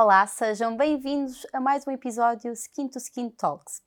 Olá, sejam bem-vindos a mais um episódio Skin to Skin Talks.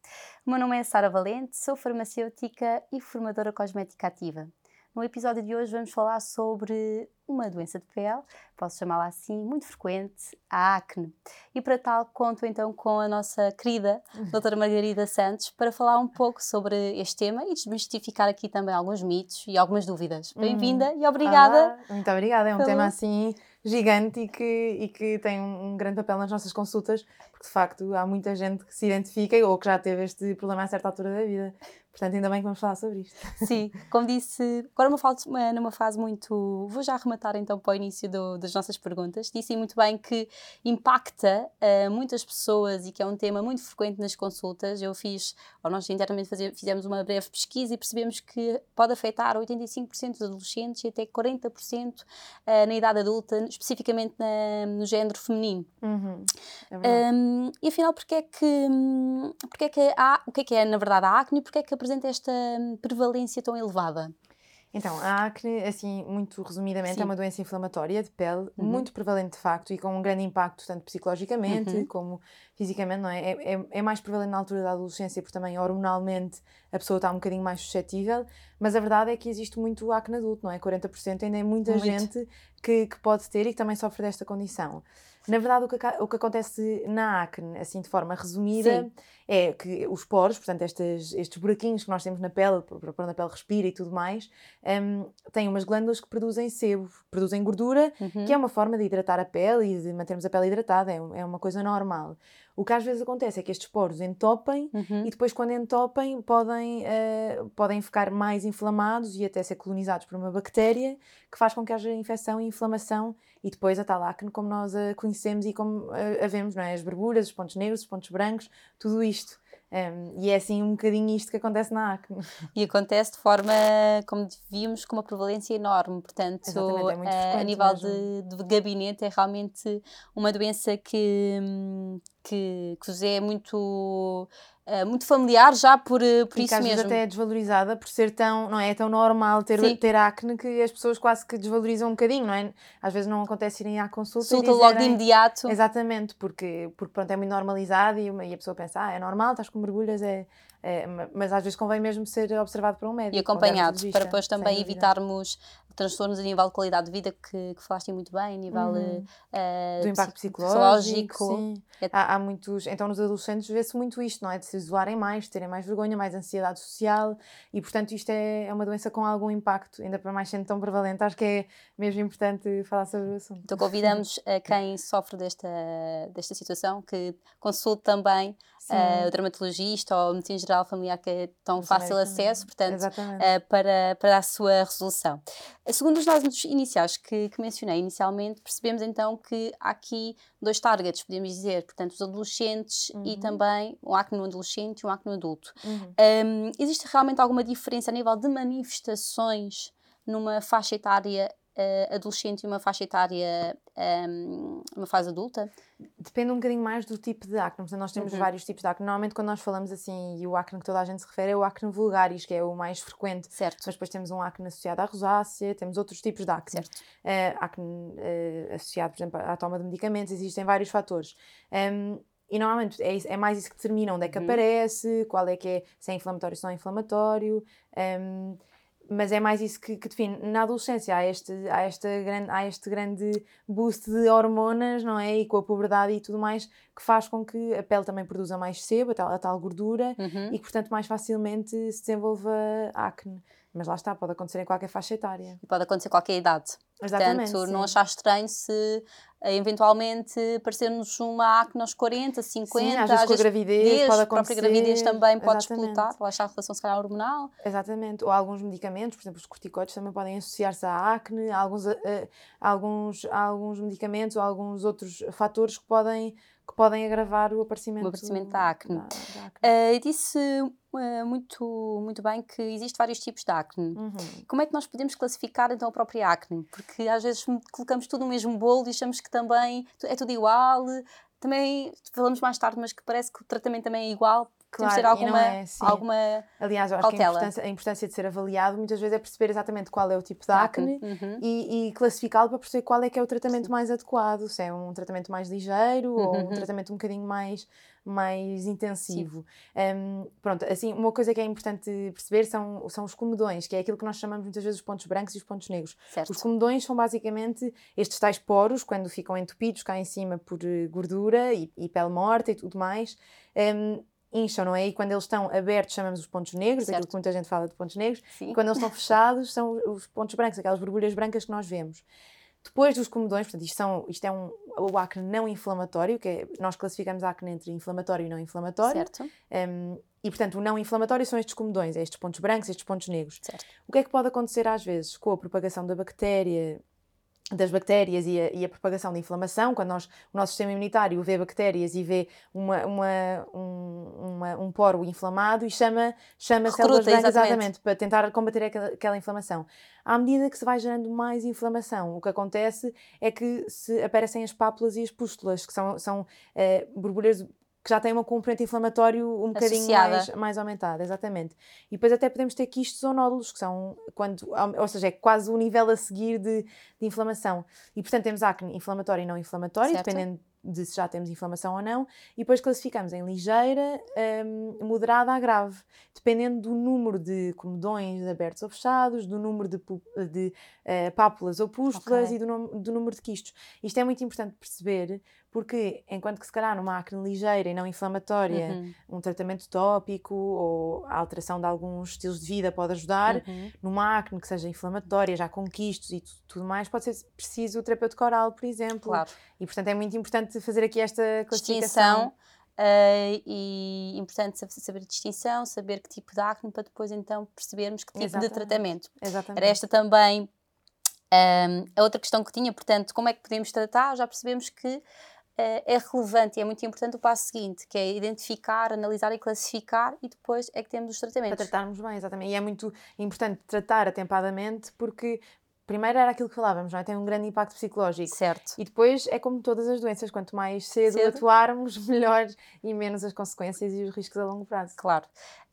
O meu nome é Sara Valente, sou farmacêutica e formadora cosmética ativa. No episódio de hoje vamos falar sobre uma doença de pele, posso chamá-la assim, muito frequente, a acne. E para tal, conto então com a nossa querida doutora Margarida Santos para falar um pouco sobre este tema e desmistificar aqui também alguns mitos e algumas dúvidas. Bem-vinda e obrigada. Olá. Muito obrigada, é um tema assim gigante e que, e que tem um, grande papel nas nossas consultas, porque de facto há muita gente que se identifica ou que já teve este problema a certa altura da vida. Portanto, ainda bem que vamos falar sobre isto. Sim, como disse, agora uma fase, numa fase muito. Vou já arrematar então para o início do, das nossas perguntas. Disse muito bem que impacta uh, muitas pessoas e que é um tema muito frequente nas consultas. Eu fiz, ou nós internamente fizemos uma breve pesquisa e percebemos que pode afetar 85% dos adolescentes e até 40% uh, na idade adulta, especificamente na, no género feminino. Uhum, é um, e afinal, porque é que, porque é que há, o que é que é na verdade a acne e porque é que apresenta esta hum, prevalência tão elevada? Então, a acne, assim, muito resumidamente, Sim. é uma doença inflamatória de pele, uhum. muito prevalente de facto e com um grande impacto, tanto psicologicamente uhum. como fisicamente, não é? É, é? é, mais prevalente na altura da adolescência, porque também hormonalmente a pessoa está um bocadinho mais suscetível, mas a verdade é que existe muito acne adulto, não é? 40% ainda é muita muito. gente que, que pode ter e que também sofre desta condição. Na verdade, o que, o que acontece na acne, assim de forma resumida, Sim. é que os poros, portanto, estes, estes buraquinhos que nós temos na pele, para onde a pele respira e tudo mais, um, têm umas glândulas que produzem sebo, produzem gordura, uhum. que é uma forma de hidratar a pele e de mantermos a pele hidratada, é, é uma coisa normal. O que às vezes acontece é que estes poros entopem uhum. e depois, quando entopem, podem, uh, podem ficar mais inflamados e até ser colonizados por uma bactéria que faz com que haja infecção e inflamação e depois a tal acne como nós a conhecemos e como a, a vemos, não é? As berburas, os pontos negros, os pontos brancos, tudo isto. Um, e é assim um bocadinho isto que acontece na acne. E acontece de forma, como vimos, com uma prevalência enorme. Portanto, é a nível de, de, gabinete, é realmente uma doença que, hum, que, que vos é muito Uh, muito familiar já por, uh, por e isso mesmo. vezes até é desvalorizada por ser tão, não é, é tão normal ter, ter acne que as pessoas quase que desvalorizam um bocadinho, não é? Às vezes não acontece irem à consulta Consulta logo de imediato. Exatamente, porque, porque pronto, é muito normalizado e, uma, e a pessoa pensa, ah, é normal, estás com mergulhas, é, é, mas às vezes convém mesmo ser observado por um médico. E acompanhado, para depois também evitarmos transtornos a nível de qualidade de vida que, que falaste muito bem, a nível uhum. uh, do impacto psicológico. É... Há, há, muitos, então nos adolescentes vê-se muito isto, não é? De se isolarem mais, terem mais vergonha, mais ansiedade social e portanto isto é, é uma doença com algum impacto, ainda para mais sendo tão prevalente, acho que é mesmo importante falar sobre o assunto. Então convidamos a quem sofre desta, desta situação que consulte também uh, o dermatologista ou a medicina geral familiar que é tão fácil acesso, portanto, uh, para, para a sua resolução. Segundo os dados iniciais que, que, mencionei inicialmente, percebemos então que há aqui dois targets, podemos dizer, portanto, os adolescentes uhum. e também um acne no adolescente e um acne no adulto. Uhum. Um, existe realmente alguma diferença a nível de manifestações numa faixa etária uh, adolescente e uma faixa etária, um, uma fase adulta? Depende um bocadinho mais do tipo de acne. Portanto, nós temos uhum. vários tipos de acne. Normalmente, quando nós falamos assim, e o acne que toda a gente se refere é o acne vulgaris, que é o mais frequente. Certo. Mas depois temos um acne associado à rosácea, temos outros tipos de acne. Certo. Uh, acne uh, associado, por exemplo, à toma de medicamentos, existem vários fatores. Um, e normalmente é, é, mais isso que determina onde é que uhum. aparece, qual é que é, se é inflamatório, se não é inflamatório. Um, mas é mais isso que, que, define. Na adolescência há este, há, esta grande, há este grande boost de hormonas, não é? E com a puberdade e tudo mais, que faz com que a pele também produza mais sebo, a tal, a tal gordura, uhum. e que, portanto, mais facilmente se desenvolva acne. Mas lá está, pode acontecer em qualquer faixa etária. E pode acontecer em qualquer idade. Exatamente, Portanto, sim. não achar estranho se eh, eventualmente parecer-nos uma acne aos 40, 50, sim, às vezes com a gravidez, pode acontecer. A própria gravidez também pode Exatamente. explotar, lá está a relação se calhar hormonal. Exatamente, ou alguns medicamentos, por exemplo, os corticoides também podem associar-se à acne, alguns, uh, alguns, alguns medicamentos ou alguns outros fatores que podem que podem agravar o aparecimento, o aparecimento da acne. Da, da acne. Uh, disse uh, muito, muito bem que existem vários tipos de acne. Uhum. Como é que nós podemos classificar então a própria acne? Porque às vezes colocamos tudo no mesmo bolo e achamos que também é tudo igual. Também falamos mais tarde, mas que parece que o tratamento também é igual. claro, ter alguma, é, alguma Aliás, eu acho cautela. que a importância, a importância, de ser avaliado muitas vezes é perceber exatamente qual é o tipo de acne uhum. e, e classificá-lo para perceber qual é que é o tratamento mais adequado, se é um tratamento mais ligeiro uhum. ou um uhum. tratamento um bocadinho mais mais intensivo. Um, pronto, assim, uma coisa que é importante perceber são, são os comedões, que é aquilo que nós chamamos muitas vezes os pontos brancos e os pontos negros. Certo. Os comedões são basicamente estes tais poros, quando ficam entupidos cá em cima por eh, gordura e, e pele morta e tudo mais. Um, incham, não é? E quando eles estão abertos chamamos os pontos negros, certo. aquilo que muita gente fala de pontos negros, Sim. e quando eles estão fechados são os pontos brancos, aquelas borbulhas brancas que nós vemos. Depois dos comedões, portanto, isto, são, isto é um, o acne não inflamatório, que é, nós classificamos acne entre inflamatório e não inflamatório. Certo. Um, e, portanto, o não inflamatório são estes comedões, é estes pontos brancos, estes pontos negros. Certo. O que é que pode acontecer às vezes com a propagação da bactéria das bactérias e a, e a, propagação da inflamação, quando nós, o nosso sistema imunitário vê bactérias e vê uma, uma, um, uma, um poro inflamado e chama, chama células brancas exatamente. exatamente. para tentar combater aquela, aquela, inflamação. À medida que se vai gerando mais inflamação, o que acontece é que se aparecem as pápulas e as pústulas, que são, são é, borbulhas que já tem uma componente inflamatório um bocadinho mais, mais aumentada, exatamente. E depois até podemos ter quistos ou nódulos, que são quando, ou seja, é quase o nível a seguir de, de inflamação. E portanto temos acne inflamatório e não inflamatório, certo. dependendo de se já temos inflamação ou não, e depois classificamos em ligeira, um, moderada a grave, dependendo do número de comedões abertos ou fechados, do número de, de uh, pápulas ou pústulas okay. e do, do, número de quistos. Isto é muito importante perceber, porque enquanto que se calhar numa acne ligeira e não inflamatória, uhum. um tratamento tópico ou a alteração de alguns estilos de vida pode ajudar, uhum. numa acne que seja inflamatória, já com quistos e tudo mais, pode ser preciso o terapêutico oral, por exemplo. Claro. E portanto é muito importante fazer aqui esta classificação. Distinção. Uh, e importante saber a distinção, saber que tipo de acne para depois então percebermos que tipo Exatamente. de tratamento. Exatamente. Era esta também um, a outra questão que tinha, portanto, como é que podemos tratar? Já percebemos que é relevante e é muito importante o passo seguinte, que é identificar, analisar e classificar e depois é que temos os tratamentos. Para tratarmos bem, exatamente. E é muito importante tratar atempadamente porque primeiro era aquilo que falávamos, não é? Tem um grande impacto psicológico. Certo. E depois é como todas as doenças, quanto mais cedo, cedo. atuarmos, melhor e menos as consequências e os riscos a longo prazo. Claro.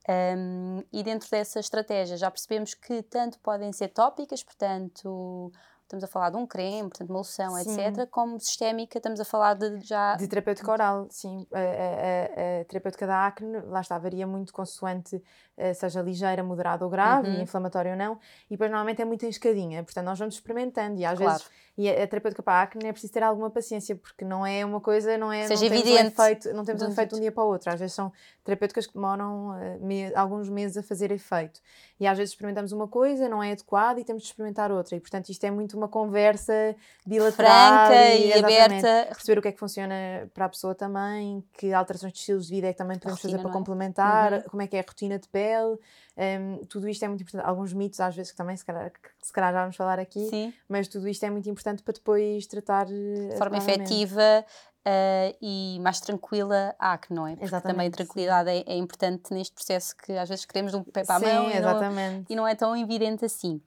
Um, e dentro dessa estratégia já percebemos que tanto podem ser tópicas, portanto estamos a falar de um creme, portanto, uma loção, sim. etc., como sistémica, estamos a falar de já. De terapêutica oral, sim. A, a, a, a terapêutica da acne, lá está, varia muito consoante eh, seja ligeira, moderada ou grave, uhum. inflamatória ou não, e depois normalmente é muito em escadinha, portanto nós vamos experimentando e às claro. vezes e a, a terapêutica para a acne é preciso ter alguma paciência, porque não é uma coisa, não é Seja não evidente. Temos um efeito, não temos um efeito de um dia para o outro, às vezes são terapêuticas que demoram uh, me, alguns meses a fazer efeito, e às vezes experimentamos uma coisa, não é adequada e temos de experimentar outra, e portanto isto é muito uma conversa bilateral Franca e, e aberta. Perceber o que é que funciona para a pessoa também, que alterações de estilos de vida é que também podemos rotina, fazer para é? complementar, uhum. como é que é a rotina de pele, um, tudo isto é muito importante. Alguns mitos, às vezes, que também se calhar, se calhar já vamos falar aqui, Sim. mas tudo isto é muito importante para depois tratar de forma efetiva uh, e mais tranquila a acne, não é? Porque exatamente, também a tranquilidade é, é, importante neste processo que às vezes queremos de um pé para a mão e não, e não, é tão evidente assim.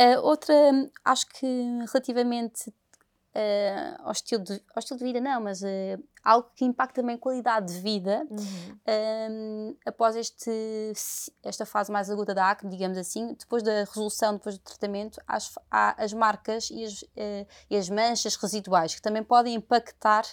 Uh, outra, acho que relativamente uh, ao, estilo de, ao estilo de vida, não, mas uh, algo que impacta também a qualidade de vida uhum. um, após este, esta fase mais aguda da acne, digamos assim, depois da resolução, depois do tratamento, as, há as marcas e as, uh, e as manchas residuais que também podem impactar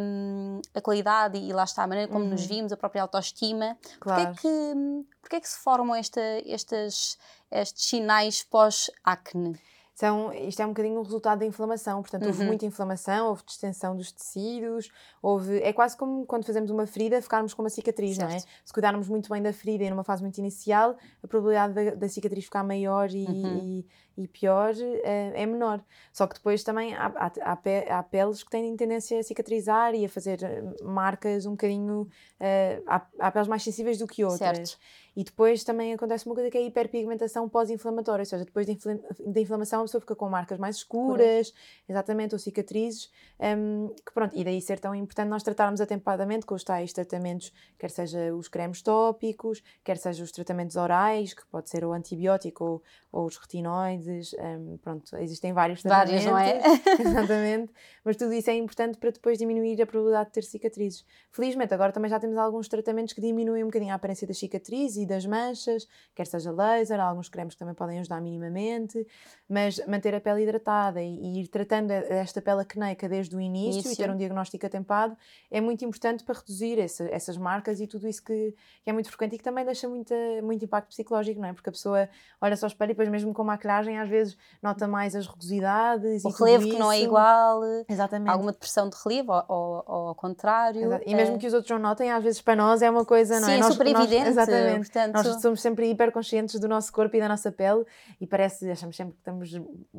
um, a qualidade e lá está a maneira como uhum. nos vimos, a própria autoestima. Claro. Porquê, é que, porquê é que se formam esta, estas, estes sinais pós-acne? São, isto é um bocadinho o resultado da inflamação, portanto, houve uhum. muita inflamação, houve distensão dos tecidos, houve. É quase como quando fazemos uma ferida, ficarmos com uma cicatriz, certo. não é? Se cuidarmos muito bem da ferida e numa fase muito inicial, a probabilidade da, da cicatriz ficar maior e, uhum. e, e pior é, é, menor. Só que depois também há, há, há, peles que têm tendência a cicatrizar e a fazer eh, marcas um bocadinho. Uh, há, há peles mais sensíveis do que outras. Certo. E depois também acontece uma coisa que é a hiperpigmentação pós-inflamatória, ou seja, depois da infl inflamação a pessoa fica com marcas mais escuras, exatamente, ou cicatrizes, um, que pronto, e daí ser tão importante nós tratarmos atempadamente com os tais tratamentos, quer seja os cremes tópicos, quer seja os tratamentos orais, que pode ser o antibiótico ou, ou os retinoides, um, pronto, existem vários Várias, não é? exatamente, mas tudo isso é importante para depois diminuir a probabilidade de ter cicatrizes. Felizmente, agora também já temos alguns tratamentos que diminuem um bocadinho a aparência das cicatrizes e das manchas, quer seja laser, alguns cremes que também podem ajudar minimamente, mas manter a pele hidratada e, ir tratando esta pele acneica desde o início, início, e ter um diagnóstico atempado é muito importante para reduzir essa, essas marcas e tudo isso que, que, é muito frequente e que também deixa muita, muito impacto psicológico, não é? Porque a pessoa olha só ao espelho e depois mesmo com maquilhagem às vezes nota mais as rugosidades o relevo que não é igual Exatamente. alguma depressão de relevo ou, ou, ao contrário Exato. e mesmo é... que os outros não notem às vezes para nós é uma coisa, não é? Sim, é nós, super nós, evidente exatamente, portanto... nós somos sempre hiper conscientes do nosso corpo e da nossa pele e parece, achamos sempre que estamos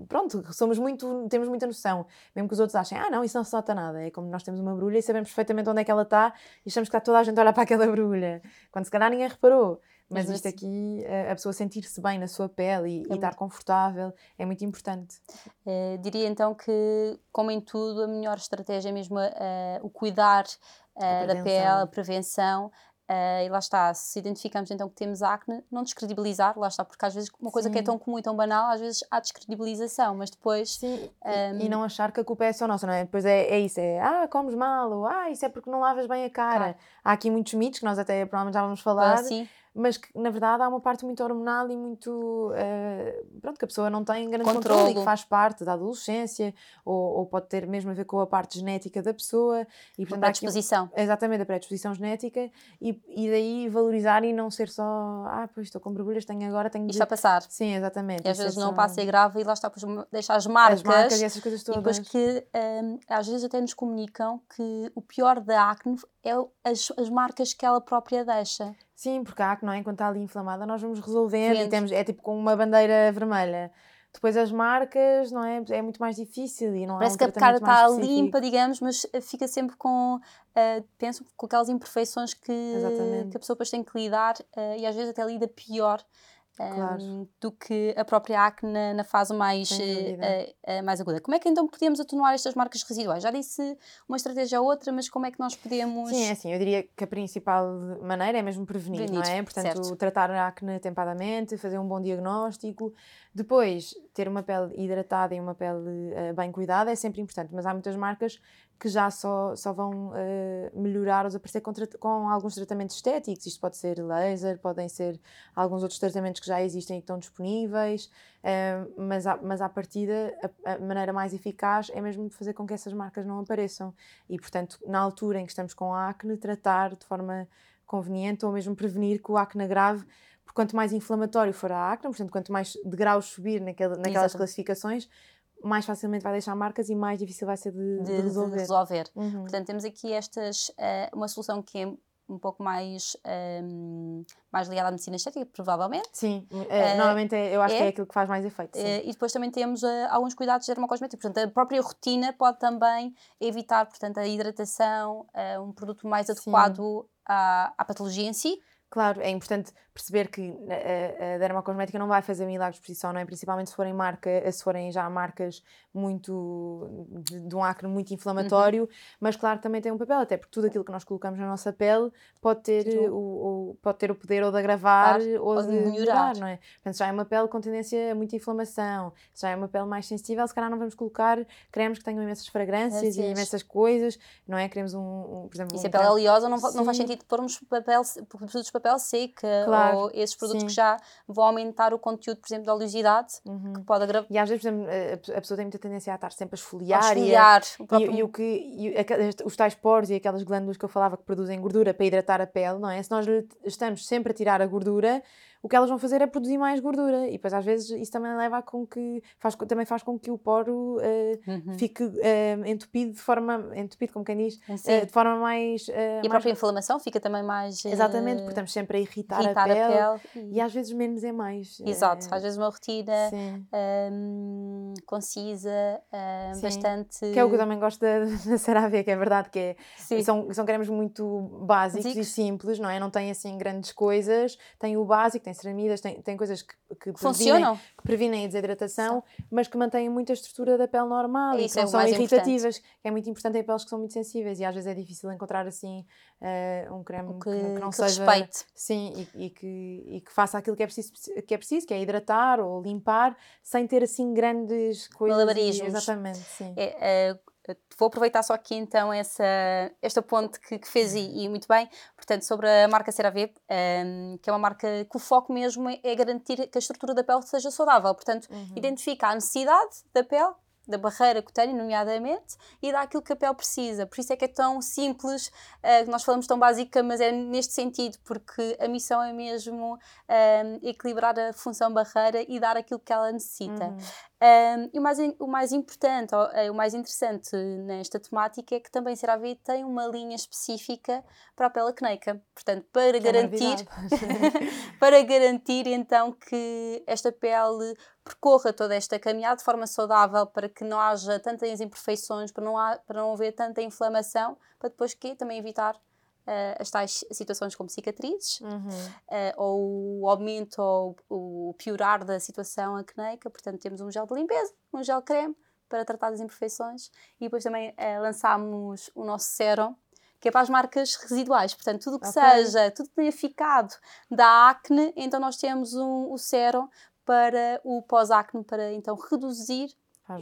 pronto, somos muito, temos muita noção mesmo que os outros achem, ah não, isso não se nota nada é como nós temos uma brulha e sabemos perfeitamente onde é que ela está e achamos que está toda a gente a olhar para aquela brulha quando se calhar ninguém reparou mas isto aqui, a pessoa sentir-se bem na sua pele e, é e estar confortável é muito importante. Uh, diria então que, como em tudo, a melhor estratégia é mesmo uh, o cuidar uh, da pele, a prevenção. e lá está, se identificamos então que temos acne, não descredibilizar, lá está, porque às vezes uma coisa Sim. que é tão comum e tão banal, às vezes há descredibilização, mas depois. Sim, um... e, e, não achar que a culpa é só nossa, não é? Depois é, é isso, é ah, comes mal, ou ah, isso é porque não lavas bem a cara. Claro. Há aqui muitos mitos que nós até provavelmente já vamos falar. Ah, sim mas que na verdade há uma parte muito hormonal e muito uh, pronto, que a pessoa não tem grande controle, controle e que faz parte da adolescência ou, ou, pode ter mesmo a ver com a parte genética da pessoa e portanto, a predisposição aqui, exatamente, a predisposição genética e, e daí valorizar e não ser só ah, pois estou com borbulhas, tenho agora, tenho Isto de... a passar. Sim, exatamente. E às vezes não só... passa e grave e lá está, depois deixa as marcas, as marcas e essas coisas todas. E depois que um, às vezes até nos comunicam que o pior da acne é as, as marcas que ela própria deixa. Sim, porque a acne, não é? Enquanto está ali inflamada, nós vamos resolvendo e temos, é tipo com uma bandeira vermelha. Depois as marcas, não é? É muito mais difícil e não Parece um que a cara está limpa, digamos, mas eh, fica sempre com, uh, penso, com aquelas imperfeições que, que a pessoa depois tem que lidar uh, e às vezes até lida pior claro. um, do que a própria acne na, na fase mais, uh, uh, mais aguda. Como é que então podemos atenuar estas marcas residuais? Já disse uma estratégia ou outra, mas como é que nós podemos. Sim, é assim, eu diria que a principal maneira é mesmo prevenir, prevenir não é? Portanto, certo. tratar a acne atempadamente, fazer um bom diagnóstico. Depois, ter uma pele hidratada e uma pele uh, bem cuidada é sempre importante, mas há muitas marcas que já só, só vão uh, melhorar ou desaparecer com, com, alguns tratamentos estéticos. Isto pode ser laser, podem ser alguns outros tratamentos que já existem e que estão disponíveis, uh, mas, à, mas à partida a, a, maneira mais eficaz é mesmo fazer com que essas marcas não apareçam. E, portanto, na altura em que estamos com acne, tratar de forma conveniente ou mesmo prevenir que o acne grave porque quanto mais inflamatório for a acne, portanto, quanto mais de graus subir naquela, naquelas classificações, mais facilmente vai deixar marcas e mais difícil vai ser de, de, de resolver. De resolver. Uhum. Portanto, temos aqui estas, uh, uma solução que é um pouco mais, um, ehm, mais ligada à medicina estética, provavelmente. Sim, uh, normalmente é, eu acho é, que é aquilo que faz mais efeito. Uh, e depois também temos alguns cuidados dermocosméticos. Portanto, a própria rotina pode também evitar portanto, a hidratação, um produto mais adequado à, à patologia em si. Claro, é importante perceber que a, a dermocosmética não vai fazer milagres por si só, não é? Principalmente se forem, marca, se forem já marcas muito de, de um acne muito inflamatório, uhum. mas claro também tem um papel, até porque tudo aquilo que nós colocamos na nossa pele pode ter, o, o, pode ter o poder ou de agravar claro, ou, ou, de melhorar. não é? Portanto, se já é uma pele com tendência a muita inflamação, se já é uma pele mais sensível, se calhar não vamos colocar cremes que tenham imensas fragrâncias é, e imensas coisas, não é? Queremos um, um por exemplo... E se a pele é oleosa não, não faz sentido pormos papel, produtos de papel seca claro claro. ou esses produtos Sim. que já vão aumentar o conteúdo, por exemplo, da oleosidade, uhum. que pode agravar. E às vezes, por exemplo, a pessoa tem muita tendência a estar sempre a esfoliar. A esfoliar. E, a, o próprio... e, e, o que, e os tais poros e aquelas glândulas que eu falava que produzem gordura para hidratar a pele, não é? Se nós estamos sempre a tirar a gordura, o que elas vão fazer é produzir mais gordura. E depois às vezes isso também leva a com que faz, também faz com que o poro uh, uhum. fique uh, entupido de forma entupido como quem diz uh, de forma mais e a própria inflamação fica também mais exatamente porque estamos sempre a irritar, irritar a, pele, a, pele, e... às vezes menos é mais exato às vezes uma rotina um, concisa um, bastante que é o que eu também gosto da, da CeraVe que é verdade que é, são, são cremes muito básicos Zicos. e simples não é? Não tem assim grandes coisas. Tem o básico tem tem ceramidas, tem, tem coisas que, que, previnem, que previnem a desidratação, Sim. mas que mantêm muita estrutura da pele normal Isso e que não é são irritativas, importante. que é muito importante em peles que são muito sensíveis e às vezes é difícil encontrar assim uh, um creme que, que, não que seja... Respeite. Sim, e, e, que, e que faça aquilo que é, preciso, que é preciso, que é hidratar ou limpar, sem ter assim grandes coisas. Malabarismos. Exatamente, sim. É, uh, vou aproveitar só aqui então essa, esta ponte que, que fez e, e, muito bem, portanto, sobre a marca CeraVe, um, que é uma marca que o foco mesmo é, é, garantir que a estrutura da pele seja saudável, portanto, uhum. identifica a necessidade da pele da barreira cutânea, nomeadamente, e dá aquilo que a pele precisa. Por isso é que é tão simples, uh, nós falamos tão básica, mas é neste sentido, porque a missão é mesmo uh, equilibrar a função barreira e dar aquilo que ela necessita. Uhum. Um, e o mais, o mais importante, o mais interessante nesta temática é que também CeraVe tem uma linha específica para a pele acneica. Portanto, para que é garantir, para garantir então que esta pele percorra toda esta caminhada de forma saudável para que não haja tantas imperfeições, para não, há, para não haver tanta inflamação, para depois que também evitar uh, as tais situações como cicatrizes, uhum. uh, ou o aumento ou o piorar da situação acneica. Portanto, temos um gel de limpeza, um gel creme para tratar das imperfeições e depois também uh, lançámos o nosso sérum que é para as marcas residuais. Portanto, tudo que okay. seja, tudo que tenha ficado da acne, então nós temos um, o sérum para o pós-acne, para então reduzir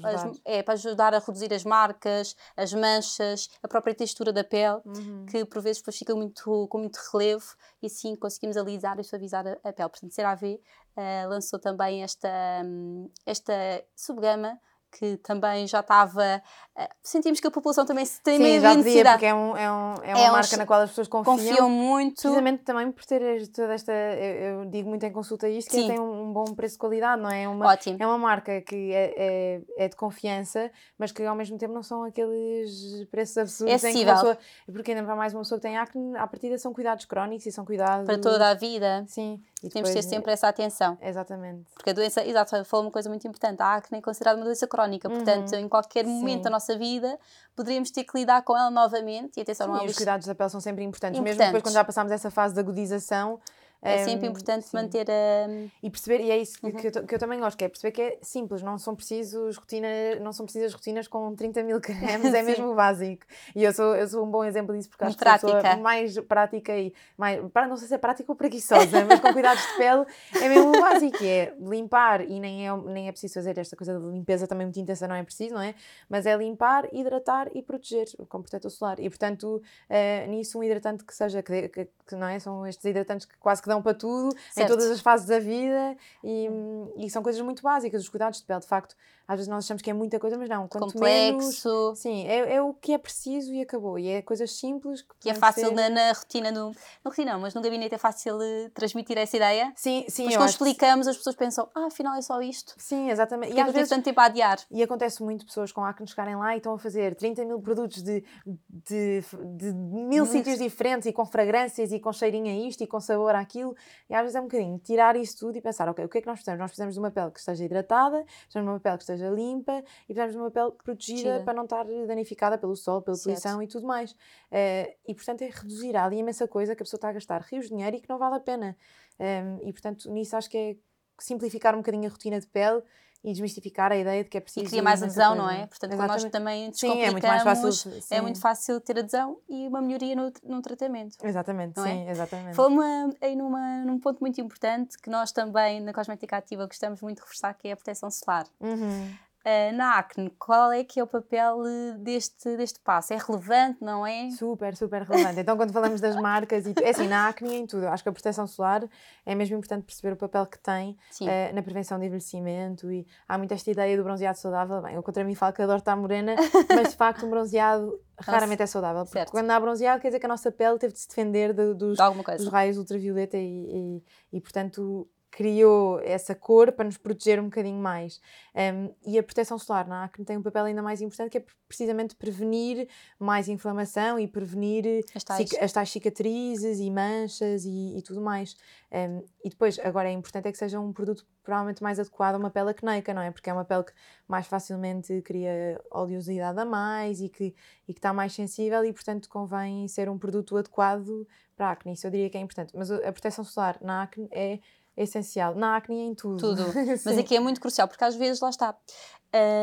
as, é, para ajudar a reduzir as marcas, as manchas, a própria textura da pele, uhum. que por vezes depois fica muito, com muito relevo e assim conseguimos alisar e suavizar a, a pele. Portanto, CeraVe uh, lançou também esta, um, esta subgama que também já estava. Uh, sentimos que a população também se tem Sim, já devia, porque é, um, é, um, é uma é marca na qual as pessoas confiam. Confiam muito. Precisamente também por ter toda esta. Eu, eu digo muito em consulta isto, que tem um, um, bom preço de qualidade, não é? é? Uma, Ótimo. É uma marca que é, é, é, de confiança, mas que ao mesmo tempo não são aqueles preços absurdos. É em que pessoa, porque ainda para mais uma pessoa que tem acne, à partida são cuidados crónicos e são cuidados. Para toda a vida. Sim. E Temos de ter sempre essa atenção. Exatamente. Porque a doença, exato, falou uma coisa muito importante, a acne é considerada uma doença crónica, portanto, uhum. em qualquer momento Sim. da nossa vida poderíamos ter que lidar com ela novamente e atenção, Sim, não é os cuidados da pele são sempre importantes, importantes, mesmo depois quando já passamos essa fase de agudização, é sempre importante sim. manter a. E perceber, e é isso uhum. que, eu, que eu também gosto, que é perceber que é simples, não são precisos rotinas, não são precisas rotinas com 30 mil cremes, é mesmo o básico. E eu sou, eu sou um bom exemplo disso, porque acho que sou mais prática e mais, para não sei se é prática ou preguiçosa, mas com cuidados de pele é mesmo o básico, é limpar, e nem é, nem é preciso fazer esta coisa de limpeza também muito intensa, não é preciso, não é? Mas é limpar, hidratar e proteger com protetor solar. E portanto, uh, nisso um hidratante que seja, que, que, que, não é? São estes hidratantes que quase que dão para tudo, certo. em todas as fases da vida, e, e, são coisas muito básicas. Os cuidados de pele, de facto, às vezes nós achamos que é muita coisa, mas não. Quanto Complexo. Menos, sim, é, é o que é preciso e acabou. E é coisas simples. Que e é fácil ser... na, na, rotina, no, na rotina não, mas no gabinete é fácil uh, transmitir essa ideia. Sim, sim. Mas quando explicamos, as pessoas pensam, ah, afinal é só isto. Sim, exatamente. Porque e às vezes tanto tempo a adiar. E acontece muito pessoas com acne chegarem lá e estão a fazer 30 mil produtos de, de, de mil sítios diferentes e com fragrâncias e com cheirinho a isto e com sabor àquilo. E às vezes é um bocadinho tirar isso tudo e pensar, ok, o que é que nós precisamos? Nós precisamos de uma pele que esteja hidratada, precisamos de uma pele que esteja limpa e precisamos de uma pele protegida para não estar danificada pelo sol, pela certo. poluição e tudo mais. Uh, e portanto é reduzir ali imensa coisa que a pessoa está a gastar rios de dinheiro e que não vale a pena. Um, ehm, e portanto nisso acho que é simplificar um bocadinho a rotina de pele e desmistificar a ideia de que é preciso. E cria mais adesão, não é? Portanto, quando nós também descomplicamos, sim, é muito mais fácil, sim. é muito fácil ter adesão e uma melhoria no, no tratamento. Exatamente, não sim, é? exatamente. Foi uma, aí numa, num ponto muito importante que nós também na Cosmética Ativa gostamos muito de reforçar, que é a proteção solar. Uhum. Uh, na acne, qual é que é o papel eh, deste, deste passo? É relevante, não é? Super, super relevante. Então, quando falamos das marcas, e, é assim, na acne e em tudo, acho que a proteção solar é mesmo importante perceber o papel que tem uh, na prevenção de envelhecimento e há muito esta ideia do bronzeado saudável. Bem, eu contra mim falo que adoro estar morena, mas de facto um bronzeado raramente é saudável. Porque certo. quando há bronzeado quer dizer que a nossa pele teve de se defender de, dos, de dos raios ultravioleta e, e, e portanto criou essa cor para nos proteger um bocadinho mais. Um, e a proteção solar na acne tem um papel ainda mais importante que é precisamente prevenir mais inflamação e prevenir as tais, as tais cicatrizes e manchas e, e tudo mais. Um, e depois, agora é importante é que seja um produto provavelmente mais adequado a uma pele acneica, não é? Porque é uma pele que mais facilmente cria oleosidade a mais e que, e que está mais sensível e, portanto, convém ser um produto adequado para a acne. Isso eu diria que é importante. Mas a proteção solar na acne é é essencial. Na acne em tudo. Tudo. Mas aqui é muito crucial, porque às vezes, lá está,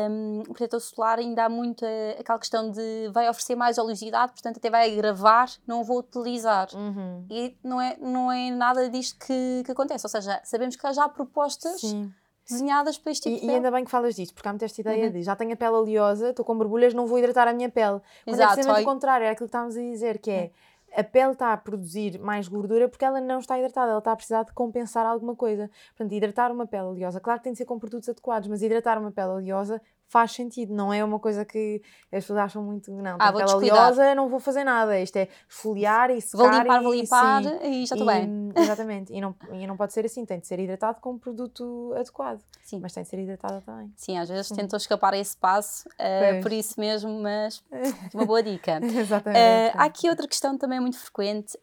um, o protetor solar ainda há muito uh, aquela questão de vai oferecer mais oleosidade, portanto até vai agravar, não vou utilizar. Uhum. E não é, não é nada disto que, que acontece. Ou seja, sabemos que há já propostas Sim. desenhadas para este tipo e, de pele. E ainda bem que falas disto, porque há muita esta ideia uhum. de já tenho a pele oleosa, estou com borbulhas, não vou hidratar a minha pele. Quando é Exato, é precisamente o contrário, é aquilo que estávamos a dizer, que é a pele está a produzir mais gordura porque ela não está hidratada, ela está a precisar de compensar alguma coisa. Portanto, hidratar uma pele oleosa, claro que tem de ser com produtos adequados, mas hidratar uma pele oleosa faz sentido, não é uma coisa que as pessoas acham muito, não, ah, pele oleosa não vou fazer nada, isto é esfoliar e secar. Vou limpar, e, vou limpar sim, e já estou bem. Exatamente, e não, e não pode ser assim, tem de ser hidratado com um produto adequado, sim. mas tem de ser hidratada também. Sim, às vezes tentam escapar a esse passo, uh, por isso mesmo, mas uma boa dica. Exatamente. Uh, há aqui outra questão também muito frequente,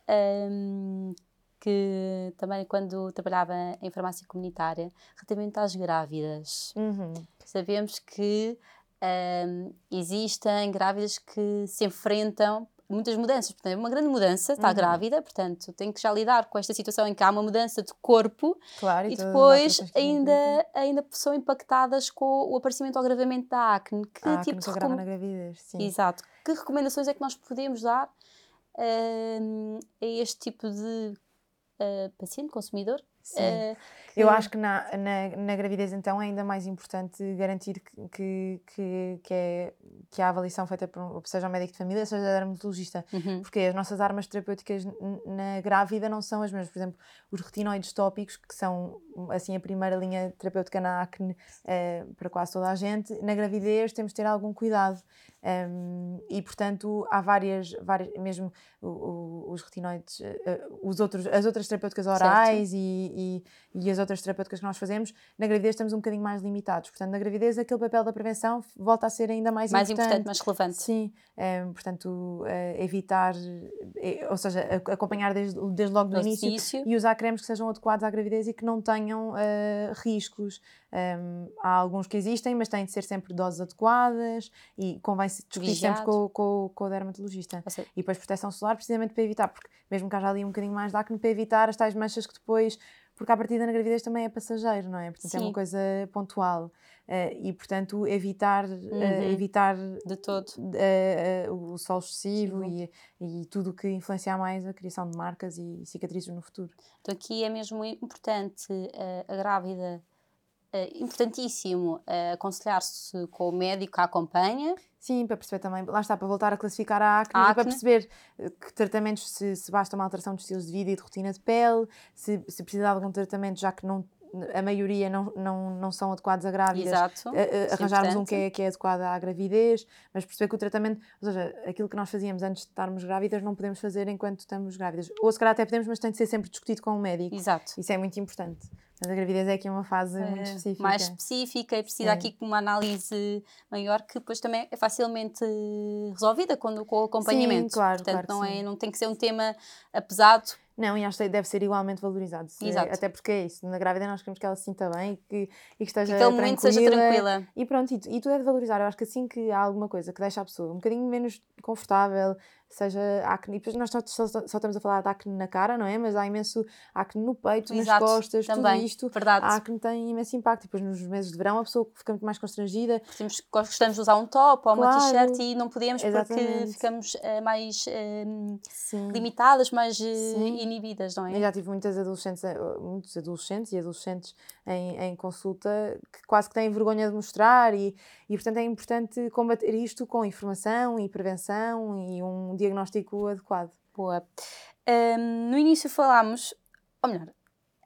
um, que também quando trabalhava em farmácia comunitária, relativamente às grávidas. Uhum. Sabemos que um, existem grávidas que se enfrentam muitas mudanças. Portanto, é uma grande mudança, está uhum. grávida, portanto, tem que já lidar com esta situação em que há uma mudança de corpo claro, e, e depois ainda, ainda são impactadas com o aparecimento ou agravamento da acne. Que a tipo acne de recom... na gravidez, sim. Exato. Que recomendações é que nós podemos dar um, a este tipo de uh, paciente, consumidor. Uh. Eu acho que na, na, na, gravidez, então, é ainda mais importante garantir que, que, que, é, que a avaliação feita por seja o médico de família, seja o dermatologista, uhum. porque as nossas armas terapêuticas na grávida não são as mesmas. Por exemplo, os retinoides tópicos, que são assim a primeira linha terapêutica na acne uh, para quase toda a gente, na gravidez temos de ter algum cuidado. Um, e portanto há várias, várias mesmo o, o, os retinoides, uh, os outros, as outras terapêuticas orais e, e, e, as outras terapêuticas que nós fazemos, na gravidez estamos um bocadinho mais limitados. Portanto, na gravidez aquele papel da prevenção volta a ser ainda mais, mais importante. importante. mais relevante. Sim, um, portanto, uh, evitar, uh, ou seja, acompanhar desde, desde logo do início, início, e usar cremes que sejam adequados à gravidez e que não tenham riscos. Um, há alguns que existem, mas têm de ser sempre doses adequadas e convém se discutir sempre com, com, com o dermatologista. E depois proteção solar, precisamente para evitar, porque mesmo que haja ali um bocadinho mais de acne, para evitar as tais manchas que depois, porque a partida na gravidez também é passageiro, não é? Portanto Sim. é uma coisa pontual. Uh, e portanto evitar uhum. uh, evitar de todo uh, o sol excessivo e, e tudo que influenciar mais a criação de marcas e cicatrizes no futuro. Então aqui é mesmo importante a grávida importantíssimo uh, aconselhar-se com o médico que a acompanha. Sim, para perceber também, lá está, para voltar a classificar a acne, a acne. para perceber eh, que tratamentos, se, se, basta uma alteração de estilos de vida e de rotina de pele, se, se precisa de algum tratamento, já que não, a maioria não, não, não são adequados a grávidas, Exato. arranjarmos um que é, que é adequado à gravidez, mas perceber que o tratamento, ou seja, aquilo que nós fazíamos antes de estarmos grávidas, não podemos fazer enquanto estamos grávidas. Ou se calhar até podemos, mas tem de ser sempre discutido com o médico. Exato. Isso é muito importante. Mas a gravidez é aqui uma fase é, muito específica. Mais específica e precisa Sim. aqui de uma análise maior que depois também é facilmente resolvida quando, com o acompanhamento. Sim, claro, Portanto, claro não, é, não tem que ser um tema pesado. Não, e acho que deve ser igualmente valorizado. Exato. Até porque é isso. Na grávida nós queremos que ela se sinta bem e que, e que esteja que aquele momento seja tranquila. E pronto, e, e tudo é de valorizar. Eu acho que assim que há alguma coisa que deixa a pessoa um bocadinho menos confortável, seja acne, depois nós só, só, só, estamos a falar de acne na cara, não é? Mas há imenso acne no peito, Exato, nas costas, também, tudo isto. Verdade. A acne tem imenso impacto. E depois nos meses de verão a pessoa fica muito mais constrangida. Temos, gostamos de usar um top ou claro, uma t-shirt e não podemos Exatamente. porque ficamos uh, mais uh, limitadas, mais uh, inibidas, não é? Eu já tive muitas adolescentes, muitos adolescentes e adolescentes em, em consulta que quase que têm vergonha de mostrar e, e portanto é importante combater isto com informação e prevenção e um diagnóstico adequado. Boa. Um, no início falámos, ou melhor,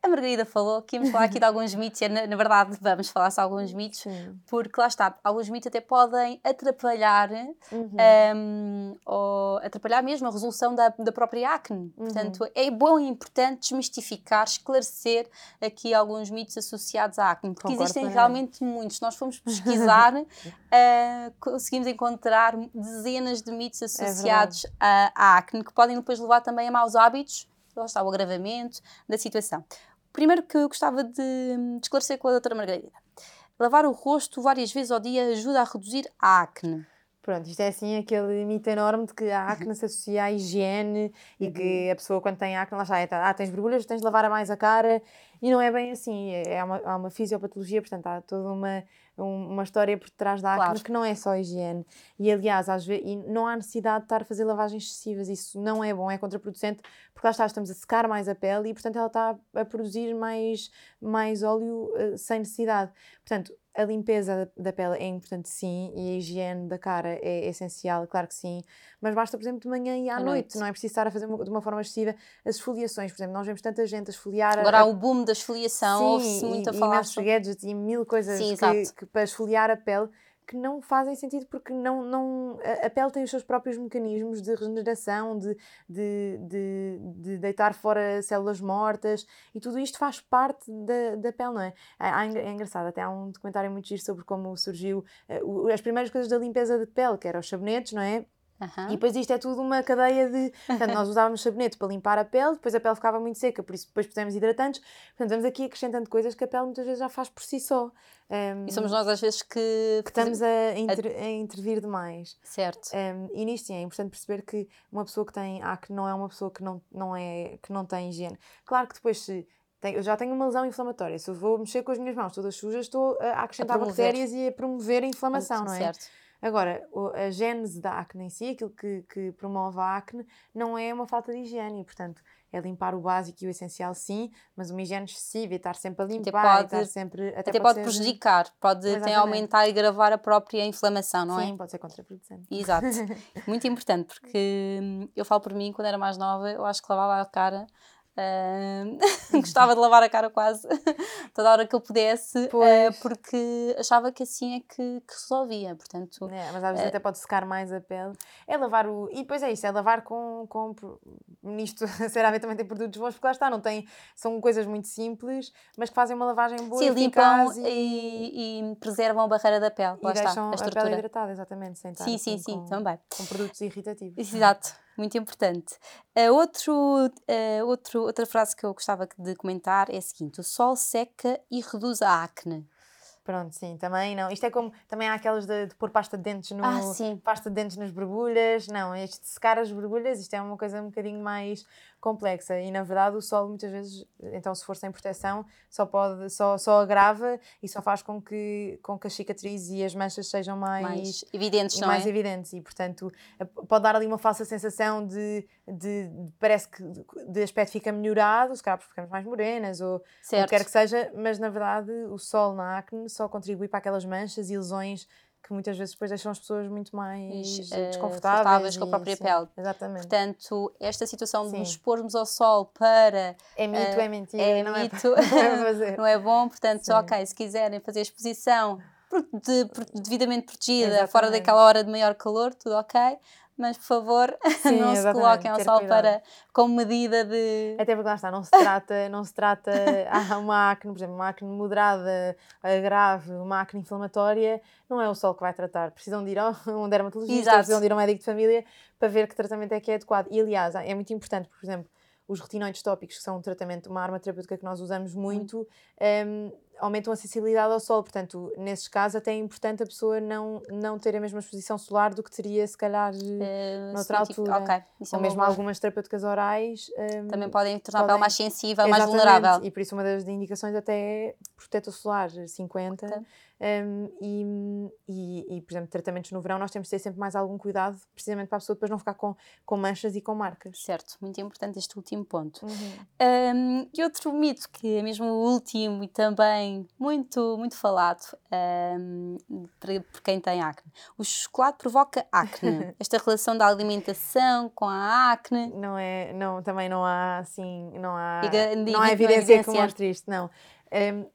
a Margarida falou que íamos falar aqui de alguns mitos, e na, na verdade vamos falar só alguns mitos, Sim. porque lá está, alguns mitos até podem atrapalhar uhum. um, ou atrapalhar mesmo a resolução da, da própria acne. Uhum. Portanto, é bom e importante desmistificar, esclarecer aqui alguns mitos associados à acne, porque Concordo existem realmente muitos. Nós formos pesquisar, uh, conseguimos encontrar dezenas de mitos é associados é à, à acne, que podem depois levar também a maus hábitos lá está o agravamento da situação. Primeiro que eu gostava de, de esclarecer com a doutora Margarida. Lavar o rosto várias vezes ao dia ajuda a reduzir a acne. Pronto, isto é assim aquele mito enorme de que a acne se associa à higiene e uhum. que a pessoa quando tem acne, lá está, é, ah, tens borbulhas, tens de lavar a mais a cara e não é bem assim, é, uma, há uma fisiopatologia, portanto há toda uma, uma história por trás da acne claro. que não é só higiene. E aliás, às vezes, não há necessidade de estar a fazer lavagens excessivas, isso não é bom, é contraproducente, porque lá está, estamos a secar mais a pele e portanto ela está a produzir mais, mais óleo uh, sem necessidade. Portanto, a limpeza da pele é importante sim e a higiene da cara é essencial, claro que sim, mas basta, por exemplo, de manhã e à, à noite. noite. não é preciso estar a fazer de uma forma excessiva as esfoliações, por exemplo, nós vemos tanta gente a esfoliar. Agora a... há o boom da esfoliação, ouve-se muito a falar. Sim, gadgets e mil coisas sim, que, que, para esfoliar a pele que não fazem sentido porque não, não, a pele tem os seus próprios mecanismos de regeneração, de, de, de, de deitar fora células mortas e tudo isto faz parte da, da pele, não é? É, é engraçado, até há um documentário muito giro sobre como surgiu uh, as primeiras coisas da limpeza de pele, que eram os sabonetes, não é? Uhum. E depois isto é tudo uma cadeia de. Portanto, nós usávamos sabonete para limpar a pele, depois a pele ficava muito seca, por isso depois pusemos hidratantes. Portanto, vamos aqui acrescentando coisas que a pele muitas vezes já faz por si só. Um, e somos nós às vezes que. que estamos a, inter, a... a intervir demais. Certo. Um, e nisto sim, é importante perceber que uma pessoa que tem acne não é uma pessoa que não, não, é, que não tem higiene. Claro que depois se. Eu já tenho uma lesão inflamatória. Se eu vou mexer com as minhas mãos todas sujas, estou a acrescentar a bactérias e a promover a inflamação, não é? Certo. Agora, a gênese da acne em si, aquilo que, que promove a acne, não é uma falta de higiene, portanto, é limpar o básico e o essencial, sim, mas uma higiene excessiva e estar sempre a limpar, até pode, sempre. Até, até pode, pode prejudicar, pode até aumentar e agravar a própria inflamação, não sim, é? Sim, pode ser contraproducente. Exato. Muito importante, porque hum, eu falo por mim, quando era mais nova, eu acho que lavava a cara Uh, gostava de lavar a cara quase toda a hora que eu pudesse, uh, porque achava que assim é que, que resolvia. Portanto, é, mas às vezes uh, até pode secar mais a pele. É lavar o. E depois é isso, é lavar com. com nisto, sinceramente, também tem produtos bons, porque lá está, não tem. São coisas muito simples, mas que fazem uma lavagem boa Sim, limpam e... E, e... preservam a barreira da pele. Lá e está, a, a pele hidratada, exatamente, sem estar sim, sim, assim sim, com, também. Com produtos irritativos. Exato muito importante. Uh, outro, uh, outro, outra frase que eu gostava de comentar é a seguinte: o sol seca e reduz a acne. Pronto, sim, também não. Isto é como também há aquelas de, de pôr pasta de dentes no ah, pasta de dentes nas borbulhas. Não, este de secar as borbulhas, isto é uma coisa um bocadinho mais complexa. E na verdade o sol muitas vezes, então se for sem proteção, só pode só só agrava e só faz com que com que as cicatrizes e as manchas sejam mais, mais evidentes, não mais é? evidentes. E portanto pode dar ali uma falsa sensação de, de, de parece que de aspecto fica melhorado, se calhar ficamos mais morenas ou, ou quer que seja, mas na verdade o sol na acne só contribui para aquelas manchas e lesões que muitas vezes depois deixam as pessoas muito mais uh, desconfortáveis com a própria sim, pele. Exatamente. Portanto, esta situação sim. de nos expormos ao sol para. É mito, uh, é mentira, é não, é mito, é não é bom. Portanto, sim. ok, se quiserem fazer exposição de, de, devidamente protegida, Exatamente. fora daquela hora de maior calor, tudo ok mas por favor Sim, não se coloquem ao sol para, como medida de. Até porque lá está, não se trata, não se trata, há uma acne, por exemplo, uma acne moderada, grave, uma acne inflamatória, não é o sol que vai tratar. Precisam de ir a um dermatologista, Exato. precisam de ir a um médico de família para ver que tratamento é que é adequado. E aliás, é muito importante, por exemplo, os retinoides tópicos, que são um tratamento, uma arma terapêutica que nós usamos muito, um, aumentam a sensibilidade ao sol. Portanto, nesses casos, até é importante a pessoa não, não ter a mesma exposição solar do que teria, se calhar, uh, noutra altura. Okay. Isso é Ou é mesmo algumas terapêuticas orais. Um, Também podem tornar podem... a pele mais sensível, mais vulnerável. E por isso, uma das indicações até é protetor solar 50. Okay. Um, e, e, e, por exemplo, tratamentos no verão, nós temos de ter sempre mais algum cuidado, precisamente para a pessoa depois não ficar com, com manchas e com marcas. Certo, muito importante este último ponto. Uhum. Um, e outro mito, que é mesmo o último e também muito, muito falado um, por quem tem acne: o chocolate provoca acne. Esta relação da alimentação com a acne. Não é, não, também não há assim, não há, Diga, não há evidência, evidência que mostre isto, não. Um,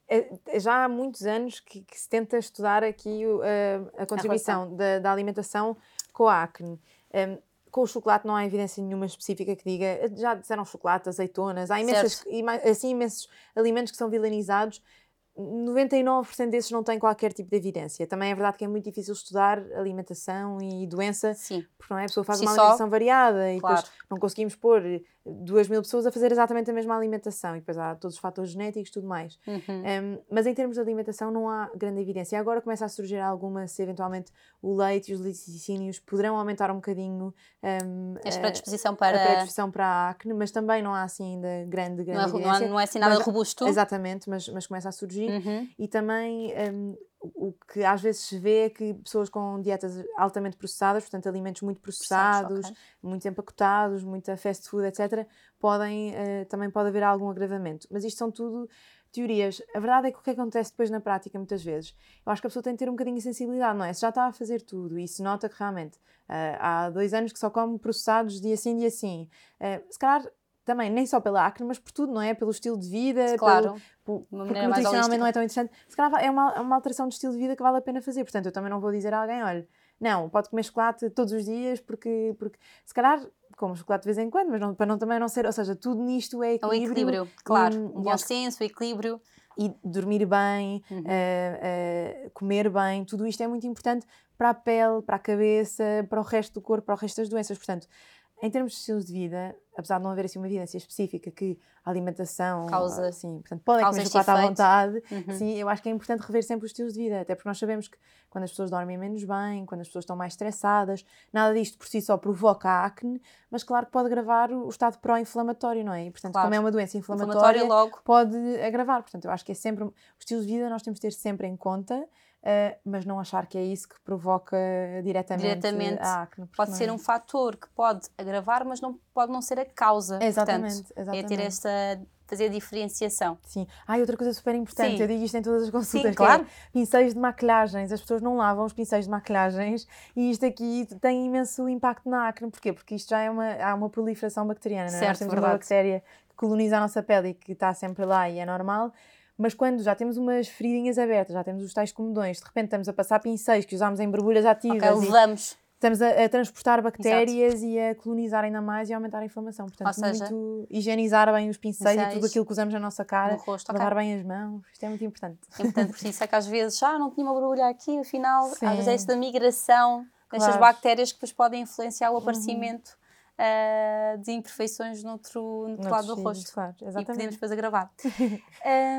já há muitos anos que, que se tenta estudar aqui a contribuição da, da, alimentação com a acne. Um, com o chocolate não há evidência nenhuma específica que diga, já disseram chocolate, azeitonas, há imensas, assim, imensos alimentos que são vilanizados 99% desses não têm qualquer tipo de evidência. Também é verdade que é muito difícil estudar alimentação e doença, Sim. porque não é? a pessoa faz Sim, uma alimentação só? variada e claro. depois não conseguimos pôr duas mil pessoas a fazer exatamente a mesma alimentação e depois há todos os fatores genéticos tudo mais. Uhum. Um, mas em termos de alimentação não há grande evidência. E agora começa a surgir alguma se eventualmente o leite e os laticínios poderão aumentar um bocadinho um, a, predisposição para... a predisposição para a acne, mas também não há assim ainda grande, grande não é, evidência. Não, é assim nada mas, robusto. Exatamente, mas, mas começa a surgir. Uhum. E também um, o que às vezes se vê é que pessoas com dietas altamente processadas, portanto alimentos muito processados, okay. muito empacotados, muita fast food, etc., podem, uh, também pode haver algum agravamento. Mas isto são tudo teorias. A verdade é que o que acontece depois na prática, muitas vezes, eu acho que a pessoa tem de ter um bocadinho de sensibilidade, não é? Se já está a fazer tudo e se nota que realmente uh, há dois anos que só come processados dia sim, dia sim, uh, se calhar também, nem só pela acne, mas por tudo, não é? Pelo estilo de vida, claro. pelo, por, porque nutricionalmente não é tão interessante. Se calhar é uma, é uma alteração de estilo de vida que vale a pena fazer. Portanto, eu também não vou dizer a alguém, olha, não, pode comer chocolate todos os dias, porque, porque se calhar como chocolate de vez em quando, mas não, para não, também não ser, ou seja, tudo nisto é equilíbrio. É o equilíbrio, claro. Um, bom senso, o equilíbrio. E dormir bem, uhum. uh, uh, comer bem, tudo isto é muito importante para a pele, para a cabeça, para o resto do corpo, para o resto das doenças. Portanto, em termos de estilos de vida, apesar de não haver assim uma evidência específica que a alimentação causa, assim, portanto, podem comer chocolate à vontade, uhum. sim, eu acho que é importante rever sempre os estilos de vida, até porque nós sabemos que quando as pessoas dormem menos bem, quando as pessoas estão mais estressadas, nada disto por si só provoca acne, mas claro que pode agravar o estado pró-inflamatório, não é? E, portanto, claro. como é uma doença inflamatória, pode agravar. Portanto, eu acho que é sempre, os estilos de vida nós temos de ter sempre em conta, Uh, mas não achar que é isso que provoca diretamente, diretamente a acne. Pode ser um fator que pode agravar, mas não pode não ser a causa. Exatamente, Portanto, exatamente. É ter esta fazer a diferenciação. Sim. Ah, e outra coisa super importante, Sim. eu digo isto em todas as consultas, Sim, claro. É pincéis de maquilhagens. As pessoas não lavam os pincéis de maquilhagens e isto aqui tem imenso impacto na acne. Porquê? Porque isto já é uma, há uma proliferação bacteriana. Certo, não é? Nós temos verdade. uma bactéria que coloniza a nossa pele e que está sempre lá e é normal. Mas quando já temos umas feridinhas abertas, já temos os tais comedões, de repente estamos a passar pincéis que usamos em borbulhas ativas. Ok, levamos. Estamos a, a, transportar bactérias Exato. e a colonizar ainda mais e aumentar a inflamação. Portanto, seja, muito higienizar bem os pincéis e tudo aquilo que usamos na nossa cara, rosto, lavar okay. bem as mãos, isto é muito importante. Importante, por isso é que às vezes, ah, não tinha uma borbulha aqui, afinal, Sim. às vezes é isso da migração claro. destas bactérias que depois podem influenciar o aparecimento uhum uh, de imperfeições no outro, no outro lado do rosto. Claro, e podemos depois agravar.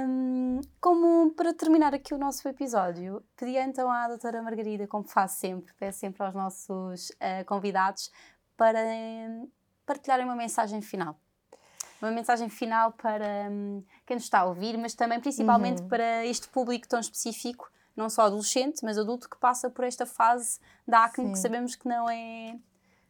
um, como para terminar aqui o nosso episódio, pedi então à doutora Margarida, como faço sempre, peço sempre aos nossos uh, convidados, para um, partilharem uma mensagem final uma mensagem final para um, quem nos está a ouvir, mas também principalmente uhum. para este público tão específico, não só adolescente, mas adulto que passa por esta fase da acne Sim. que sabemos que não é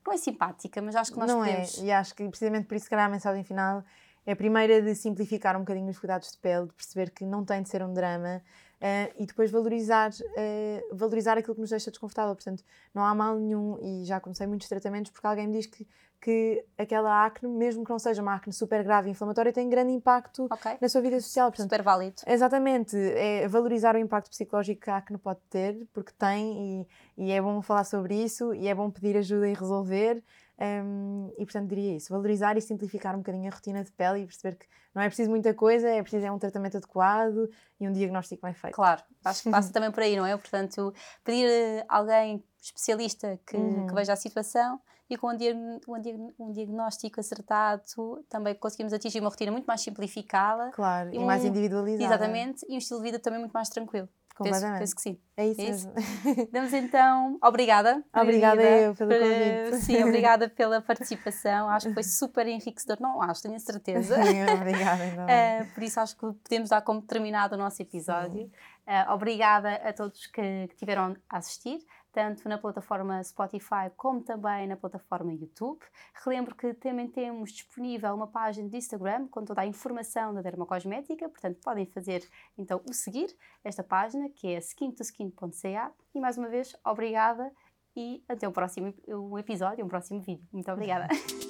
não é simpática, mas acho que nós não é, podemos... é, e acho que precisamente por isso, que calhar, a mensagem final é a primeira de simplificar um bocadinho os cuidados de pele, de perceber que não tem de ser um drama uh, e depois valorizar, uh, valorizar aquilo que nos deixa desconfortável. Portanto, não há mal nenhum e já comecei muitos tratamentos porque alguém me diz que que aquela acne, mesmo que não seja uma acne super grave e inflamatória, tem grande impacto okay. na sua vida social. Portanto, super válido. Exatamente. É valorizar o impacto psicológico que a acne pode ter, porque tem, e, e é bom falar sobre isso, e é bom pedir ajuda e resolver. Um, e portanto diria isso, valorizar e simplificar um bocadinho a rotina de pele e perceber que não é preciso muita coisa, é preciso é um tratamento adequado e um diagnóstico bem feito. Claro, acho que passa também por aí, não é? Portanto, pedir a alguém especialista que, uhum. que veja a situação e com um, um, um, diagnóstico acertado também conseguimos atingir uma rotina muito mais simplificada. Claro, e, e mais individualizada. Exatamente, e um estilo de vida também muito mais tranquilo. Penso, penso, que sim. É isso, é isso. mesmo. Damos então, obrigada. Obrigada eu pelo convite. Sim, obrigada pela participação. Acho que foi super enriquecedor. Não acho, tenho a certeza. Sim, obrigada. Então. Uh, por isso acho que podemos dar como terminado o nosso episódio. Uh, obrigada a todos que, que tiveram a assistir tanto na plataforma Spotify como também na plataforma YouTube. Relembro que também temos disponível uma página de Instagram com toda a informação da dermocosmética, portanto podem fazer então o seguir esta página que é skintoskin.ca e mais uma vez obrigada e até o próximo episódio, um próximo vídeo. Muito obrigada.